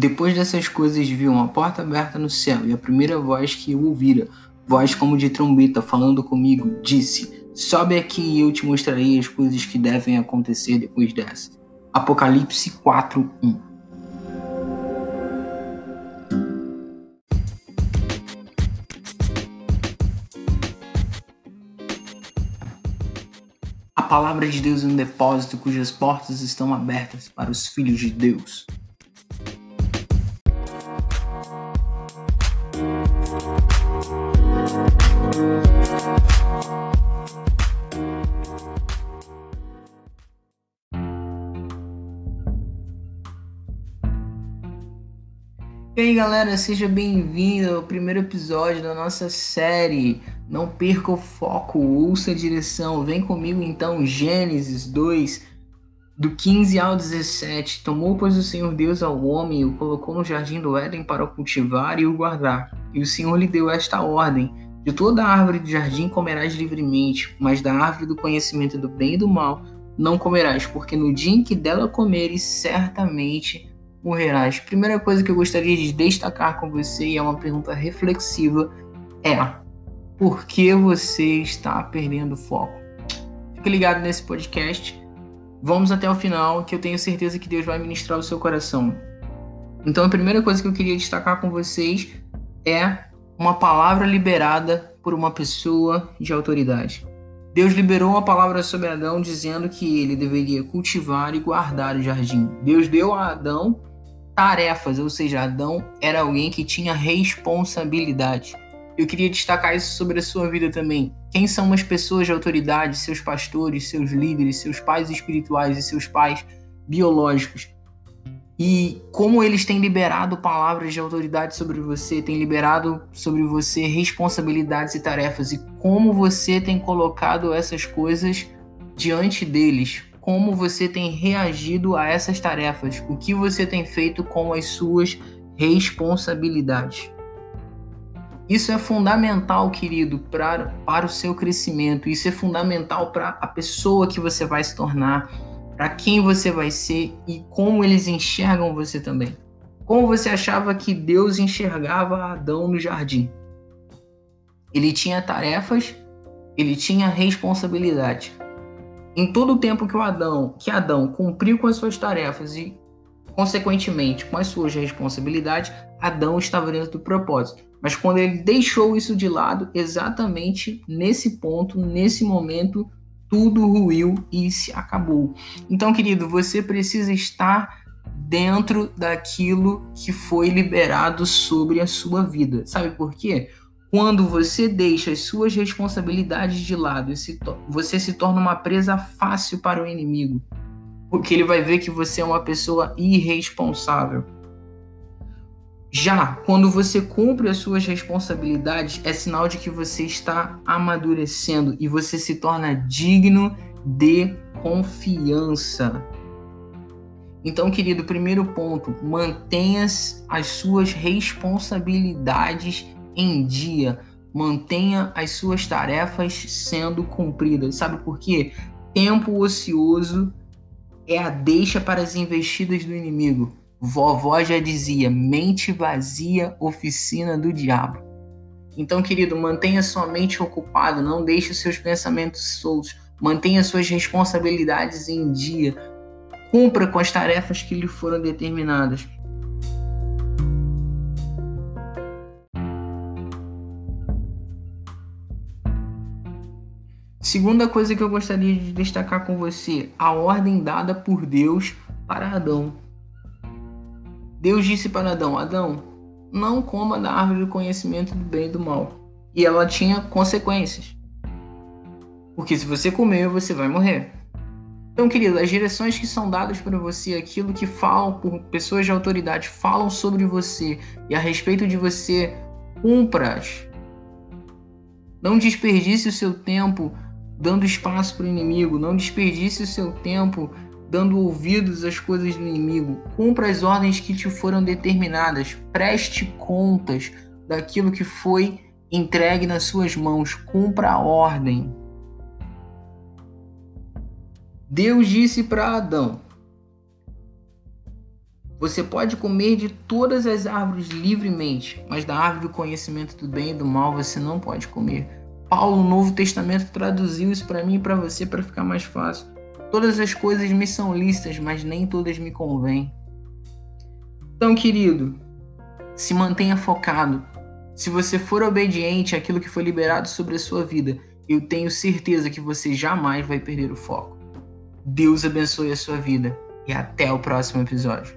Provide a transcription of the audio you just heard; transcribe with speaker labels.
Speaker 1: Depois dessas coisas, vi uma porta aberta no céu, e a primeira voz que eu ouvira, voz como de trombeta, falando comigo, disse: Sobe aqui e eu te mostrarei as coisas que devem acontecer depois dessa. Apocalipse 4:1 A palavra de Deus é um depósito cujas portas estão abertas para os filhos de Deus. Aí galera, seja bem-vindo ao primeiro episódio da nossa série. Não perca o foco, ouça a direção. Vem comigo então, Gênesis 2, do 15 ao 17. Tomou, pois, o Senhor Deus ao homem e o colocou no jardim do Éden para o cultivar e o guardar. E o Senhor lhe deu esta ordem: De toda árvore do jardim comerás livremente, mas da árvore do conhecimento do bem e do mal não comerás, porque no dia em que dela comeres, certamente morrerás. Primeira coisa que eu gostaria de destacar com você, e é uma pergunta reflexiva, é por que você está perdendo foco? Fique ligado nesse podcast. Vamos até o final, que eu tenho certeza que Deus vai ministrar o seu coração. Então, a primeira coisa que eu queria destacar com vocês é uma palavra liberada por uma pessoa de autoridade. Deus liberou uma palavra sobre Adão dizendo que ele deveria cultivar e guardar o jardim. Deus deu a Adão tarefas, ou seja, Adão era alguém que tinha responsabilidade. Eu queria destacar isso sobre a sua vida também. Quem são as pessoas de autoridade, seus pastores, seus líderes, seus pais espirituais e seus pais biológicos? E como eles têm liberado palavras de autoridade sobre você, têm liberado sobre você responsabilidades e tarefas, e como você tem colocado essas coisas diante deles, como você tem reagido a essas tarefas, o que você tem feito com as suas responsabilidades. Isso é fundamental, querido, pra, para o seu crescimento. Isso é fundamental para a pessoa que você vai se tornar, para quem você vai ser e como eles enxergam você também. Como você achava que Deus enxergava Adão no jardim? Ele tinha tarefas, ele tinha responsabilidade. Em todo o tempo que o Adão, que Adão cumpriu com as suas tarefas e consequentemente com as suas responsabilidades, Adão estava dentro do propósito. Mas quando ele deixou isso de lado, exatamente nesse ponto, nesse momento, tudo ruiu e se acabou. Então, querido, você precisa estar dentro daquilo que foi liberado sobre a sua vida. Sabe por quê? Quando você deixa as suas responsabilidades de lado, você se torna uma presa fácil para o inimigo, porque ele vai ver que você é uma pessoa irresponsável. Já quando você cumpre as suas responsabilidades, é sinal de que você está amadurecendo e você se torna digno de confiança. Então, querido, primeiro ponto, mantenha as suas responsabilidades em dia. Mantenha as suas tarefas sendo cumpridas. Sabe por quê? Tempo ocioso é a deixa para as investidas do inimigo. Vovó já dizia: mente vazia, oficina do diabo. Então, querido, mantenha sua mente ocupada, não deixe seus pensamentos soltos, mantenha suas responsabilidades em dia, cumpra com as tarefas que lhe foram determinadas. Segunda coisa que eu gostaria de destacar com você, a ordem dada por Deus para Adão. Deus disse para Adão: Adão, não coma da árvore do conhecimento do bem e do mal. E ela tinha consequências. Porque se você comer, você vai morrer. Então, querido, as direções que são dadas para você, aquilo que falam por pessoas de autoridade, falam sobre você e a respeito de você, cumpra-as. Não desperdice o seu tempo dando espaço para o inimigo. Não desperdice o seu tempo dando ouvidos às coisas do inimigo. Cumpra as ordens que te foram determinadas. Preste contas daquilo que foi entregue nas suas mãos. Cumpra a ordem. Deus disse para Adão: Você pode comer de todas as árvores livremente, mas da árvore do conhecimento do bem e do mal você não pode comer. Paulo, no Novo Testamento, traduziu isso para mim e para você para ficar mais fácil. Todas as coisas me são lícitas, mas nem todas me convêm. Então, querido, se mantenha focado. Se você for obediente àquilo que foi liberado sobre a sua vida, eu tenho certeza que você jamais vai perder o foco. Deus abençoe a sua vida e até o próximo episódio.